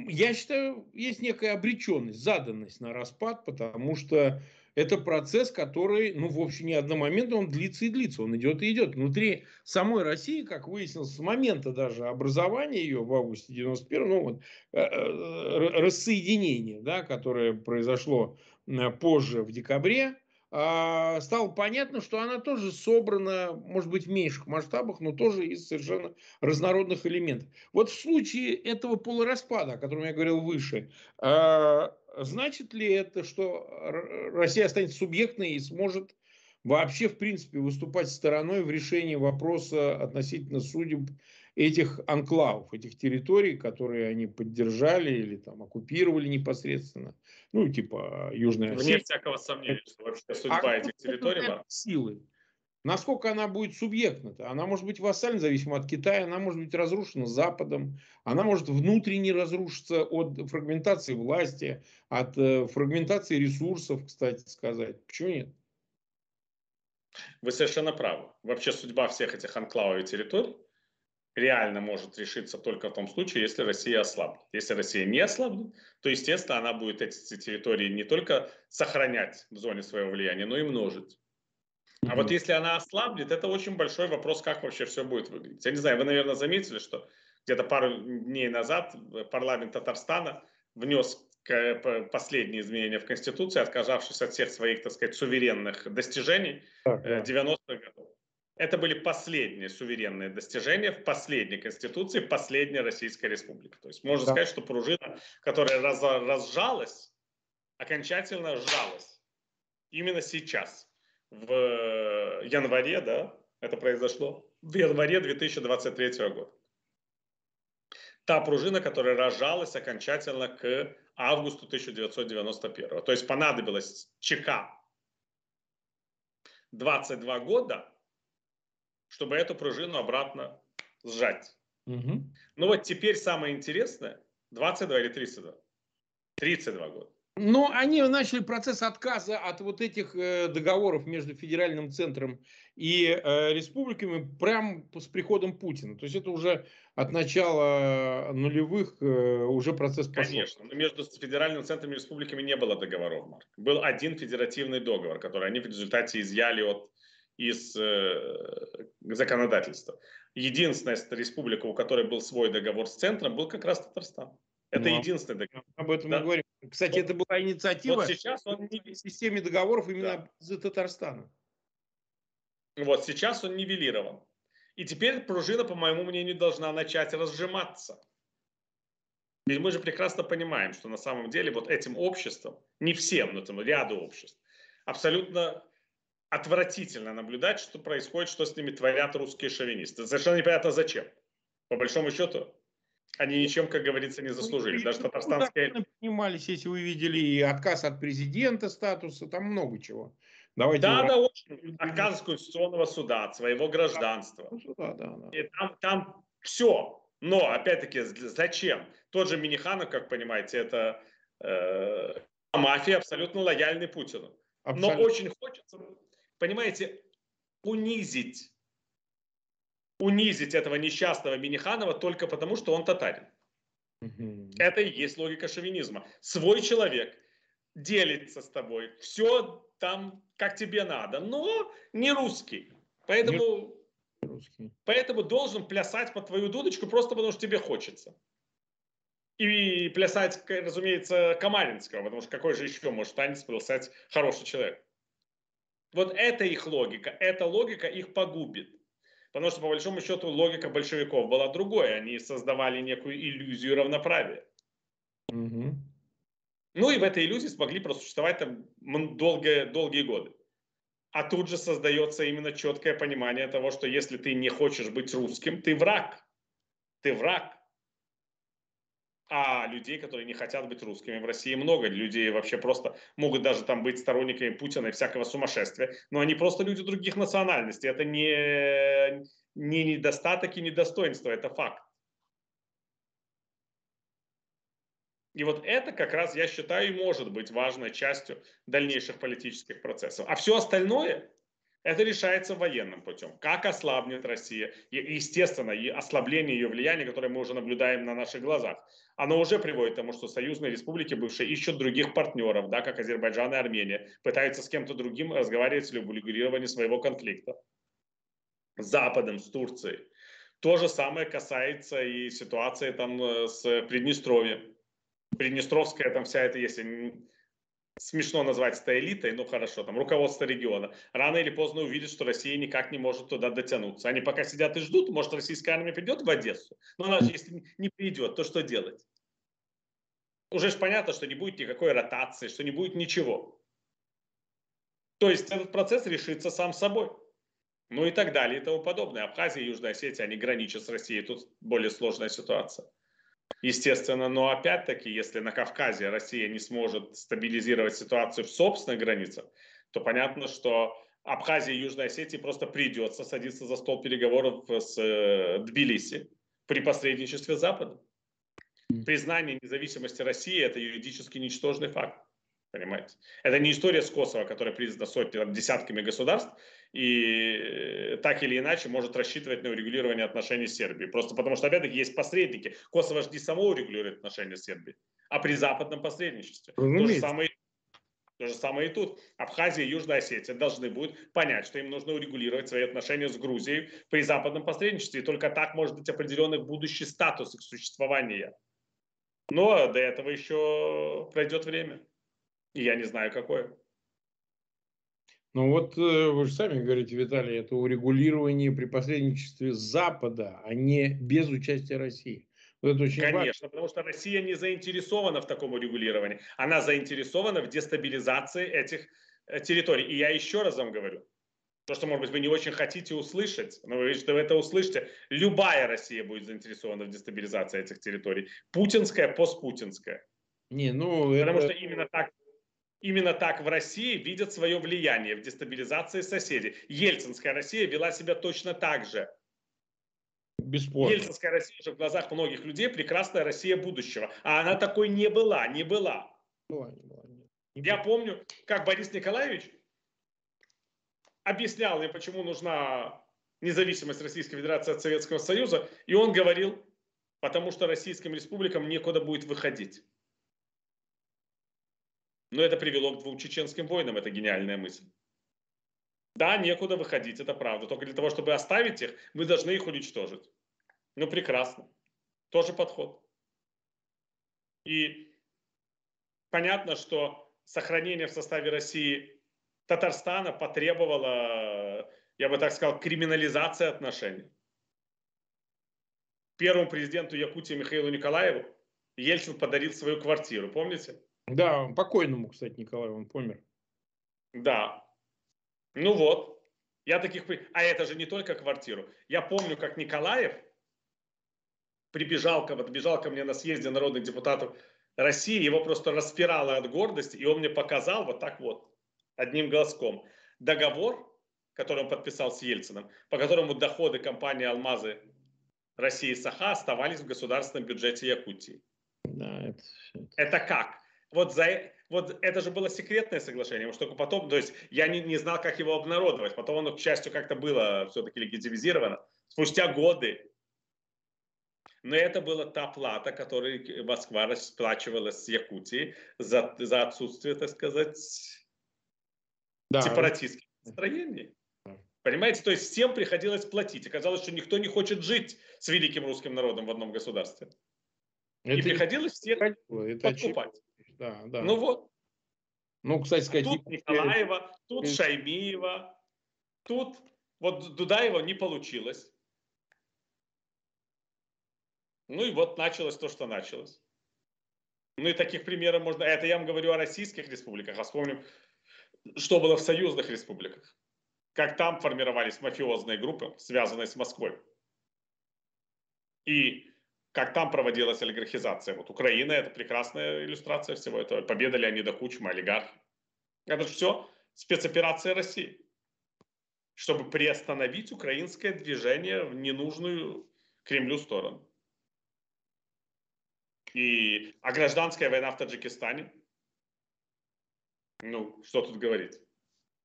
я считаю, есть некая обреченность, заданность на распад, потому что это процесс, который, ну, в общем, не одномоментно, он длится и длится, он идет и идет. Внутри самой России, как выяснилось, с момента даже образования ее в августе 91 ну, вот, э, э, рассоединение, да, которое произошло позже, в декабре, а, стало понятно, что она тоже собрана, может быть, в меньших масштабах, но тоже из совершенно разнородных элементов. Вот в случае этого полураспада, о котором я говорил выше, а, значит ли это, что Россия останется субъектной и сможет вообще, в принципе, выступать стороной в решении вопроса относительно судеб этих анклавов, этих территорий, которые они поддержали или там оккупировали непосредственно, ну, типа Южная Осетия. Вне всякого сомнения, что вообще судьба а этих территорий... Силы. Насколько она будет субъектна-то? Она может быть вассальна, зависимо от Китая, она может быть разрушена Западом, она может внутренне разрушиться от фрагментации власти, от э, фрагментации ресурсов, кстати сказать. Почему нет? Вы совершенно правы. Вообще судьба всех этих анклавов и территорий реально может решиться только в том случае, если Россия ослабнет. Если Россия не ослабнет, то, естественно, она будет эти территории не только сохранять в зоне своего влияния, но и множить. А вот если она ослабнет, это очень большой вопрос, как вообще все будет выглядеть. Я не знаю, вы, наверное, заметили, что где-то пару дней назад парламент Татарстана внес последние изменения в Конституции, отказавшись от всех своих, так сказать, суверенных достижений 90-х э, годов. Это были последние суверенные достижения в последней Конституции последней Российской Республики. То есть можно да. сказать, что пружина, которая раз, разжалась, окончательно сжалась. Именно сейчас, в январе, да, это произошло, в январе 2023 года. Та пружина, которая разжалась окончательно к августу 1991. То есть понадобилось ЧК 22 года, чтобы эту пружину обратно сжать. Угу. Ну вот теперь самое интересное, 22 или 32? 32 года. Но они начали процесс отказа от вот этих э, договоров между федеральным центром и э, республиками прямо с приходом Путина. То есть это уже от начала нулевых э, уже процесс пошел. Конечно, но между федеральным центром и республиками не было договоров, Марк. Был один федеративный договор, который они в результате изъяли от из э, законодательства. Единственная республика, у которой был свой договор с центром, был как раз Татарстан. Это ну, единственный договор. Об этом да? мы говорим. Кстати, вот, это была инициатива вот сейчас он не... в системе договоров именно да. за Татарстана. Вот сейчас он нивелирован. И теперь пружина, по моему мнению, должна начать разжиматься. Ведь мы же прекрасно понимаем, что на самом деле вот этим обществом, не всем, но там ряду обществ, абсолютно отвратительно наблюдать, что происходит, что с ними творят русские шовинисты. Совершенно непонятно зачем. По большому счету, они ничем, как говорится, не заслужили. Ну, Даже татарстанские... Понимались, если вы видели и отказ от президента статуса, там много чего. Давайте да, да, очень. Отказ Конституционного суда, от своего гражданства. Ну, да, да, да. И там, там все. Но, опять-таки, зачем? Тот же Миниханов, как понимаете, это э, мафия, абсолютно лояльный Путину. Абсолютно. Но очень хочется понимаете, унизить, унизить этого несчастного Миниханова только потому, что он татарин. Угу. Это и есть логика шовинизма. Свой человек делится с тобой, все там как тебе надо, но не русский. Поэтому, не русский. поэтому должен плясать по твою дудочку просто потому, что тебе хочется. И плясать, разумеется, Камаринского, потому что какой же еще может танец плясать хороший человек. Вот это их логика. Эта логика их погубит. Потому что, по большому счету, логика большевиков была другой. Они создавали некую иллюзию равноправия. Угу. Ну и в этой иллюзии смогли просуществовать там долгие, долгие годы. А тут же создается именно четкое понимание того, что если ты не хочешь быть русским, ты враг. Ты враг. А людей, которые не хотят быть русскими в России много. Людей вообще просто могут даже там быть сторонниками Путина и всякого сумасшествия. Но они просто люди других национальностей. Это не, не недостаток и недостоинство, это факт. И вот это как раз, я считаю, и может быть важной частью дальнейших политических процессов. А все остальное, это решается военным путем. Как ослабнет Россия? И, естественно, и ослабление ее влияния, которое мы уже наблюдаем на наших глазах, оно уже приводит к тому, что союзные республики бывшие ищут других партнеров, да, как Азербайджан и Армения, пытаются с кем-то другим разговаривать для урегулирования своего конфликта. С Западом, с Турцией. То же самое касается и ситуации там э, с Приднестровьем. Приднестровская там вся эта, если смешно назвать это элитой, ну хорошо, там руководство региона, рано или поздно увидит, что Россия никак не может туда дотянуться. Они пока сидят и ждут, может российская армия придет в Одессу, но она же если не придет, то что делать? Уже же понятно, что не будет никакой ротации, что не будет ничего. То есть этот процесс решится сам собой. Ну и так далее и тому подобное. Абхазия и Южная Осетия, они граничат с Россией, тут более сложная ситуация естественно. Но опять-таки, если на Кавказе Россия не сможет стабилизировать ситуацию в собственных границах, то понятно, что Абхазии и Южной Осетии просто придется садиться за стол переговоров с э, Тбилиси при посредничестве Запада. Признание независимости России – это юридически ничтожный факт. Понимаете? Это не история с Косово, которая признана сотнями, десятками государств, и э, так или иначе может рассчитывать на урегулирование отношений с Сербией. Просто потому что, опять-таки, есть посредники. Косово же не само урегулирует отношения с Сербией, а при западном посредничестве. То же, самое, то же самое и тут. Абхазия и Южная Осетия должны будут понять, что им нужно урегулировать свои отношения с Грузией при западном посредничестве. И только так может быть определенный будущий статус их существования. Но до этого еще пройдет время. И я не знаю, какое. Ну вот э, вы же сами говорите, Виталий, это урегулирование при посредничестве Запада, а не без участия России. Вот это очень Конечно, важно. потому что Россия не заинтересована в таком урегулировании. Она заинтересована в дестабилизации этих э, территорий. И я еще раз вам говорю, то, что, может быть, вы не очень хотите услышать, но вы, что вы это услышите, любая Россия будет заинтересована в дестабилизации этих территорий. Путинская, постпутинская. Не, ну, Потому это... что именно так Именно так в России видят свое влияние в дестабилизации соседей. Ельцинская Россия вела себя точно так же. Бесспорно. Ельцинская Россия же в глазах многих людей прекрасная Россия будущего. А она такой не была, не была. была, не была не Я помню, как Борис Николаевич объяснял мне, почему нужна независимость Российской Федерации от Советского Союза. И он говорил, потому что российским республикам некуда будет выходить. Но это привело к двум чеченским войнам, это гениальная мысль. Да, некуда выходить, это правда. Только для того, чтобы оставить их, мы должны их уничтожить. Ну, прекрасно. Тоже подход. И понятно, что сохранение в составе России Татарстана потребовало, я бы так сказал, криминализации отношений. Первому президенту Якутии Михаилу Николаеву Ельцин подарил свою квартиру, помните? Да, покойному, кстати, Николаю, он помер. Да. Ну вот. Я таких... А это же не только квартиру. Я помню, как Николаев прибежал, подбежал ко мне на съезде народных депутатов России, его просто распирало от гордости, и он мне показал вот так вот, одним глазком, договор, который он подписал с Ельцином, по которому доходы компании «Алмазы» России Саха оставались в государственном бюджете Якутии. Да, это... это как? Вот, за, вот это же было секретное соглашение, что только потом, то есть я не, не знал, как его обнародовать, потом оно, к счастью, как-то было все-таки легитимизировано, спустя годы. Но это была та плата, которую Москва расплачивала с Якутии за, за отсутствие, так сказать, да. сепаратистских настроений. Понимаете, то есть всем приходилось платить. Оказалось, что никто не хочет жить с великим русским народом в одном государстве. Это И приходилось всех это подкупать. Да, да. Ну вот. Ну, кстати сказать... Тут Николаева, тут Шаймиева, тут вот Дудаева не получилось. Ну и вот началось то, что началось. Ну и таких примеров можно... Это я вам говорю о российских республиках, а вспомним, что было в союзных республиках. Как там формировались мафиозные группы, связанные с Москвой. И как там проводилась олигархизация. Вот Украина – это прекрасная иллюстрация всего этого. Победа Леонида Кучма, олигарх. Это же все спецоперация России, чтобы приостановить украинское движение в ненужную Кремлю сторону. И, а гражданская война в Таджикистане? Ну, что тут говорить?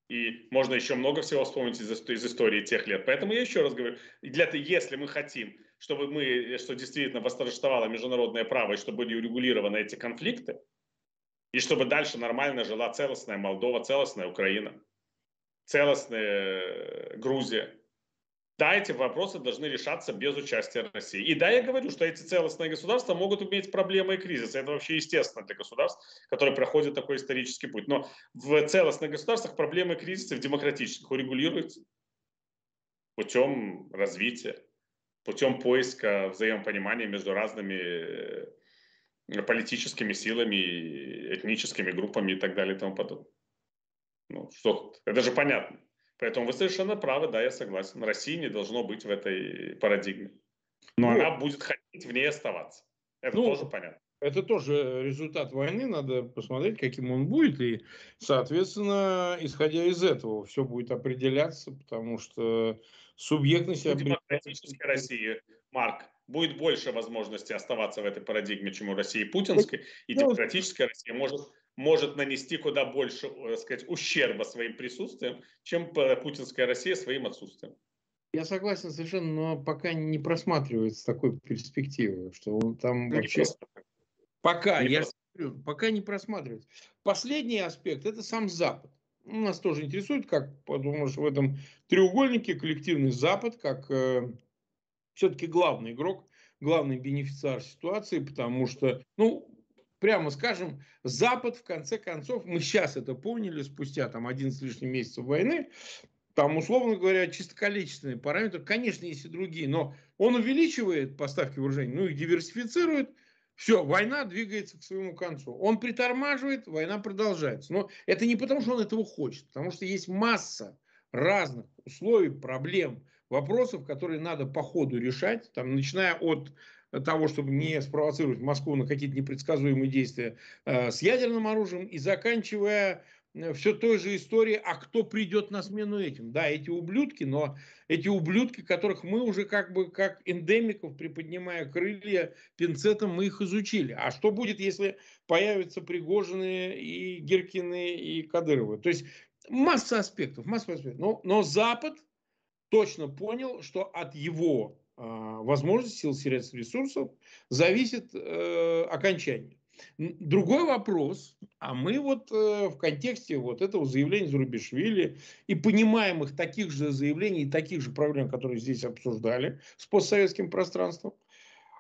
И можно еще много всего вспомнить из, из истории тех лет. Поэтому я еще раз говорю, для если мы хотим, чтобы мы, что действительно восторжествовало международное право и чтобы были урегулированы эти конфликты, и чтобы дальше нормально жила целостная Молдова, целостная Украина, целостная э, Грузия, да, эти вопросы должны решаться без участия России. И да, я говорю, что эти целостные государства могут иметь проблемы и кризисы. Это вообще естественно для государств, которые проходят такой исторический путь. Но в целостных государствах проблемы и кризисы в демократических урегулируются путем развития, путем поиска взаимопонимания между разными э, политическими силами, этническими группами и так далее и тому подобное. Ну, что Это же понятно. Поэтому вы совершенно правы, да, я согласен. России не должно быть в этой парадигме. Но ну, она будет хотеть в ней оставаться. Это ну, тоже понятно. Это тоже результат войны, надо посмотреть, каким он будет, и, соответственно, исходя из этого, все будет определяться, потому что субъектность... У демократической России, Марк, будет больше возможностей оставаться в этой парадигме, чем у России путинской, и ну, демократическая Россия может может нанести куда больше, так э, сказать, ущерба своим присутствием, чем путинская Россия своим отсутствием. Я согласен совершенно, но пока не просматривается такой перспективы, что он там не вообще... Просто. Пока, не я говорю, пока не просматривается. Последний аспект – это сам Запад. Нас тоже интересует, как, потому что в этом треугольнике коллективный Запад, как э, все-таки главный игрок, главный бенефициар ситуации, потому что, ну, прямо скажем, Запад, в конце концов, мы сейчас это поняли, спустя там 11 с лишним месяцев войны, там, условно говоря, чисто количественные параметры, конечно, есть и другие, но он увеличивает поставки вооружений, ну и диверсифицирует, все, война двигается к своему концу. Он притормаживает, война продолжается. Но это не потому, что он этого хочет, потому что есть масса разных условий, проблем, вопросов, которые надо по ходу решать, там, начиная от того, чтобы не спровоцировать Москву на какие-то непредсказуемые действия э, с ядерным оружием и заканчивая все той же историей, а кто придет на смену этим. Да, эти ублюдки, но эти ублюдки, которых мы уже как бы как эндемиков, приподнимая крылья пинцетом, мы их изучили. А что будет, если появятся Пригожины и Гиркины и Кадыровы? То есть масса аспектов, масса аспектов. Но, но Запад точно понял, что от его а, возможностей, сил, средств, ресурсов зависит э, окончание. Другой вопрос, а мы вот э, в контексте вот этого заявления Зарубишвили и понимаемых таких же заявлений и таких же проблем, которые здесь обсуждали с постсоветским пространством,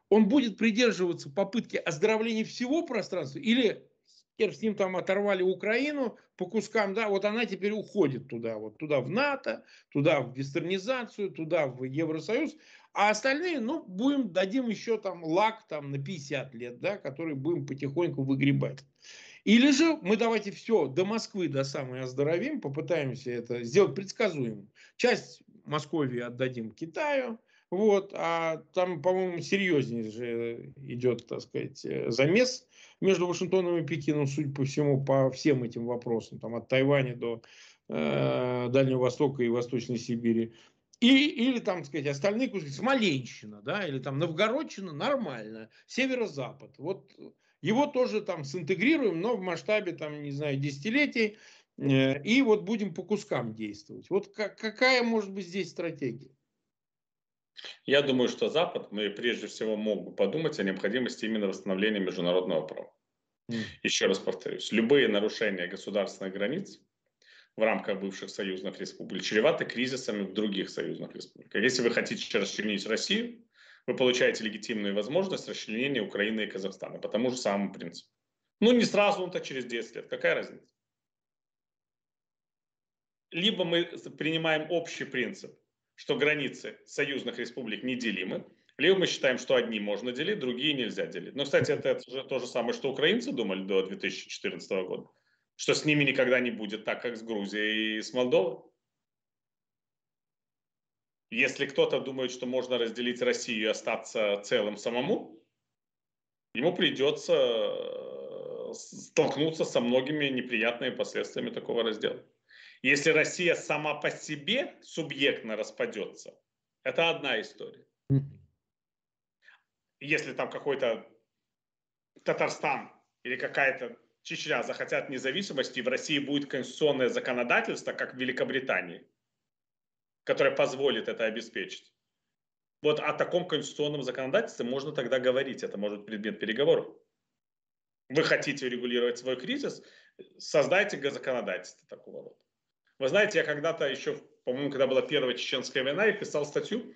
он будет придерживаться попытки оздоровления всего пространства или с ним там оторвали Украину по кускам, да, вот она теперь уходит туда, вот туда в НАТО, туда в вестернизацию, туда в Евросоюз, а остальные, ну, будем, дадим еще там лак там на 50 лет, да, который будем потихоньку выгребать. Или же мы давайте все до Москвы, до самой оздоровим, попытаемся это сделать предсказуемым. Часть Московии отдадим Китаю, вот, а там, по-моему, серьезнее же идет, так сказать, замес между Вашингтоном и Пекином, судя по всему, по всем этим вопросам, там от Тайваня до э, Дальнего Востока и Восточной Сибири. И, или там, так сказать, остальные куски, Смоленщина, да, или там Новгородчина, нормально, Северо-Запад. Вот его тоже там синтегрируем, но в масштабе, там, не знаю, десятилетий, э, и вот будем по кускам действовать. Вот как, какая может быть здесь стратегия? Я думаю, что Запад, мы прежде всего мог бы подумать о необходимости именно восстановления международного права. Mm. Еще раз повторюсь, любые нарушения государственных границ в рамках бывших союзных республик чреваты кризисами в других союзных республиках. Если вы хотите расчленить Россию, вы получаете легитимную возможность расчленения Украины и Казахстана по тому же самому принципу. Ну, не сразу, но то через 10 лет. Какая разница? Либо мы принимаем общий принцип, что границы союзных республик неделимы, либо мы считаем, что одни можно делить, другие нельзя делить. Но, кстати, это, это же то же самое, что украинцы думали до 2014 года, что с ними никогда не будет так, как с Грузией и с Молдовой. Если кто-то думает, что можно разделить Россию и остаться целым самому, ему придется э, столкнуться со многими неприятными последствиями такого раздела. Если Россия сама по себе субъектно распадется, это одна история. Если там какой-то Татарстан или какая-то Чечня захотят независимости, в России будет конституционное законодательство, как в Великобритании, которое позволит это обеспечить. Вот о таком конституционном законодательстве можно тогда говорить, это может быть предмет переговоров. Вы хотите регулировать свой кризис, создайте законодательство такого рода. Вы знаете, я когда-то еще, по-моему, когда была первая чеченская война, я писал статью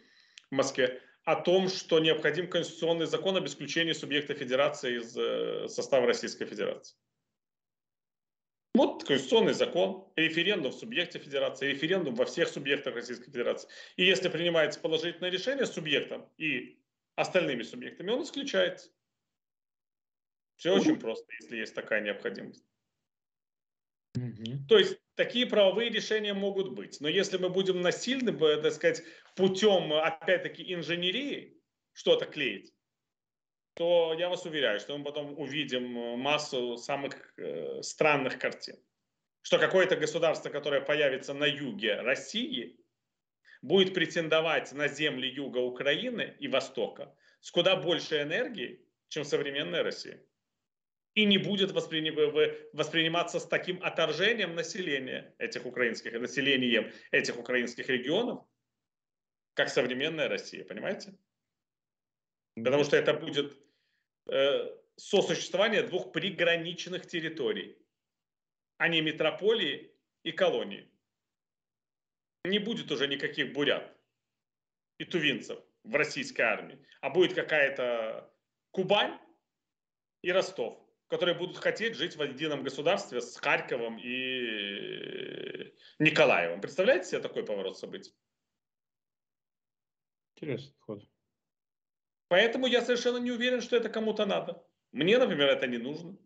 в Москве о том, что необходим конституционный закон об исключении субъекта федерации из э, состава Российской Федерации. Вот конституционный закон, референдум в субъекте федерации, референдум во всех субъектах Российской Федерации. И если принимается положительное решение с субъектом и остальными субъектами, он исключается. Все очень просто, если есть такая необходимость. Угу. То есть такие правовые решения могут быть. Но если мы будем насильным, так сказать, путем, опять-таки, инженерии что-то клеить, то я вас уверяю, что мы потом увидим э, массу самых э, странных картин. Что какое-то государство, которое появится на юге России, будет претендовать на земли юга Украины и Востока с куда больше энергии, чем современная Россия. И не будет восприниматься с таким отторжением населения этих украинских, населением этих украинских регионов, как современная Россия, понимаете? Потому что это будет э, сосуществование двух приграничных территорий, а не метрополии и колонии. Не будет уже никаких бурят и тувинцев в российской армии, а будет какая-то Кубань и Ростов, которые будут хотеть жить в едином государстве с Харьковом и Николаевым. Представляете себе такой поворот событий? Интересный ход. Поэтому я совершенно не уверен, что это кому-то надо. Мне, например, это не нужно.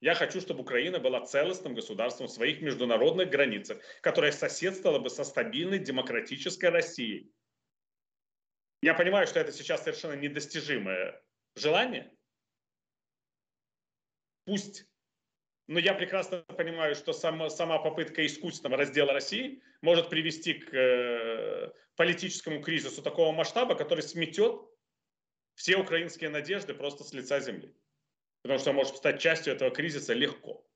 Я хочу, чтобы Украина была целостным государством в своих международных границах, которое соседствовало бы со стабильной демократической Россией. Я понимаю, что это сейчас совершенно недостижимое желание. Пусть. Но я прекрасно понимаю, что сама, сама попытка искусственного раздела России может привести к э, политическому кризису такого масштаба, который сметет все украинские надежды просто с лица земли. Потому что может стать частью этого кризиса легко.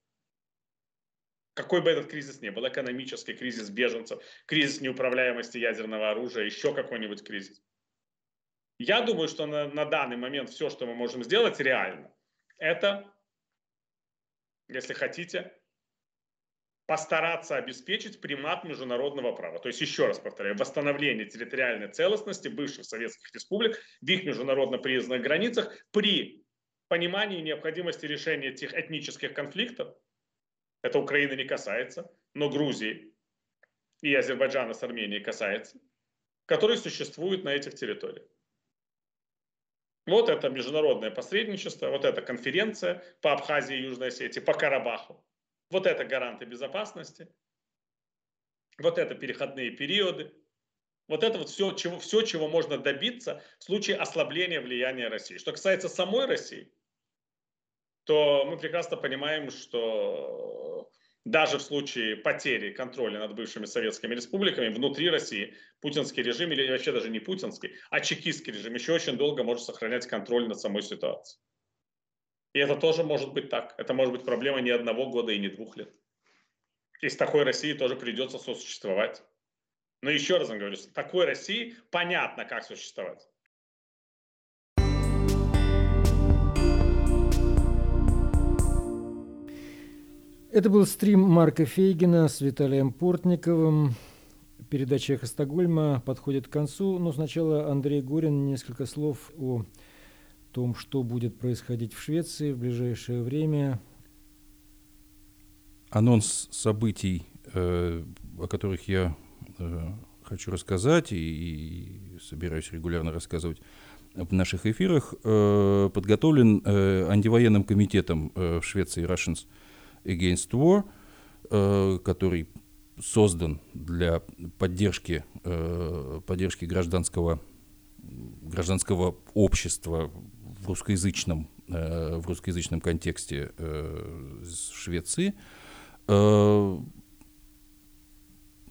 Какой бы этот кризис ни был, экономический кризис беженцев, кризис неуправляемости ядерного оружия, еще какой-нибудь кризис. Я думаю, что на, на данный момент все, что мы можем сделать реально, это, если хотите, постараться обеспечить примат международного права. То есть, еще раз повторяю, восстановление территориальной целостности бывших советских республик в их международно признанных границах при понимании необходимости решения этих этнических конфликтов. Это Украины не касается, но Грузии и Азербайджана с Арменией касается, которые существуют на этих территориях. Вот это международное посредничество, вот эта конференция по Абхазии и Южной Осетии, по Карабаху. Вот это гаранты безопасности. Вот это переходные периоды. Вот это вот все чего, все, чего можно добиться в случае ослабления влияния России. Что касается самой России, то мы прекрасно понимаем, что даже в случае потери контроля над бывшими советскими республиками внутри России путинский режим, или вообще даже не путинский, а чекистский режим еще очень долго может сохранять контроль над самой ситуацией. И это тоже может быть так. Это может быть проблема не одного года и не двух лет. И с такой Россией тоже придется сосуществовать. Но еще раз говорю, с такой Россией понятно, как существовать. Это был стрим Марка Фейгина с Виталием Портниковым. Передача «Эхо Стокгольма» подходит к концу, но сначала Андрей Горин несколько слов о том, что будет происходить в Швеции в ближайшее время. Анонс событий, э, о которых я э, хочу рассказать и, и собираюсь регулярно рассказывать в наших эфирах, э, подготовлен э, антивоенным комитетом э, в Швеции Russians Against War, э, который создан для поддержки, э, поддержки гражданского, гражданского общества в русскоязычном, э, в русскоязычном контексте э, Швеции.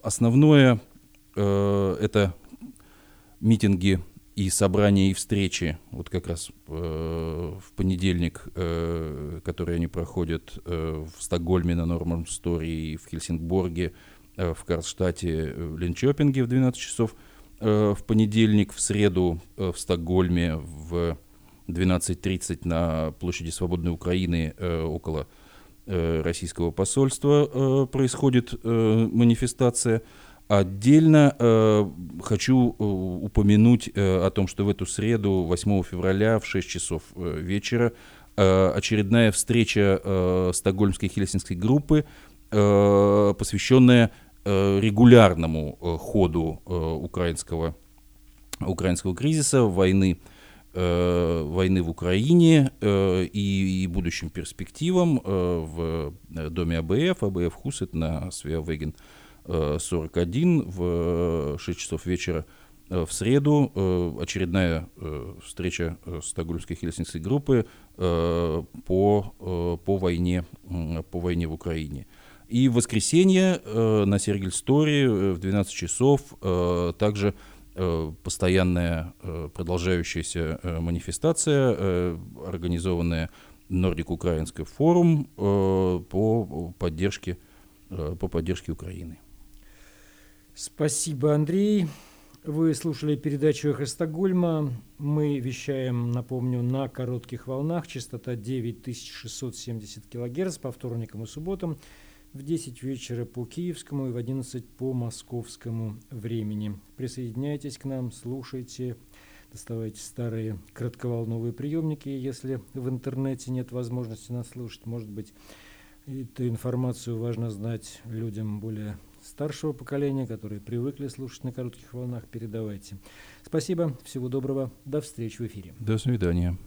Основное это митинги и собрания, и встречи, вот как раз э, в понедельник, э, которые они проходят э, в Стокгольме на Норман Стори, в Хельсингборге, э, в Карстате, в Линчопинге в 12 часов, э, в понедельник, в среду э, в Стокгольме в 12.30 на площади Свободной Украины э, около э, российского посольства э, происходит э, манифестация – Отдельно э, хочу э, упомянуть э, о том, что в эту среду, 8 февраля в 6 часов э, вечера, э, очередная встреча э, Стокгольмской хельсинской группы, э, посвященная э, регулярному э, ходу э, украинского, украинского кризиса, войны, э, войны в Украине э, и, и будущим перспективам э, в доме АБФ, АБФ Хусет на Свеавеген. 41 в 6 часов вечера в среду очередная встреча Стокгольмской хельсинской группы по, по, войне, по войне в Украине. И в воскресенье на Сергельсторе в 12 часов также постоянная продолжающаяся манифестация, организованная Нордик Украинский форум по поддержке, по поддержке Украины. Спасибо, Андрей. Вы слушали передачу «Эхо Стокгольма». Мы вещаем, напомню, на коротких волнах. Частота 9670 кГц по вторникам и субботам в 10 вечера по киевскому и в 11 по московскому времени. Присоединяйтесь к нам, слушайте, доставайте старые кратковолновые приемники, если в интернете нет возможности нас слушать. Может быть, эту информацию важно знать людям более старшего поколения, которые привыкли слушать на коротких волнах, передавайте. Спасибо, всего доброго, до встречи в эфире. До свидания.